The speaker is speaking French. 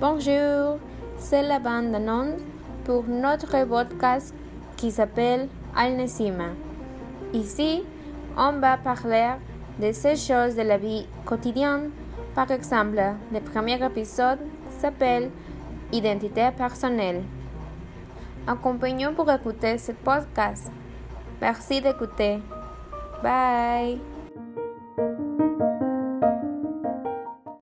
Bonjour, c'est la bande annonce pour notre podcast qui s'appelle Al-Nesima. Ici, on va parler de ces choses de la vie quotidienne. Par exemple, le premier épisode s'appelle Identité personnelle. Accompagnons pour écouter ce podcast. Merci d'écouter. Bye.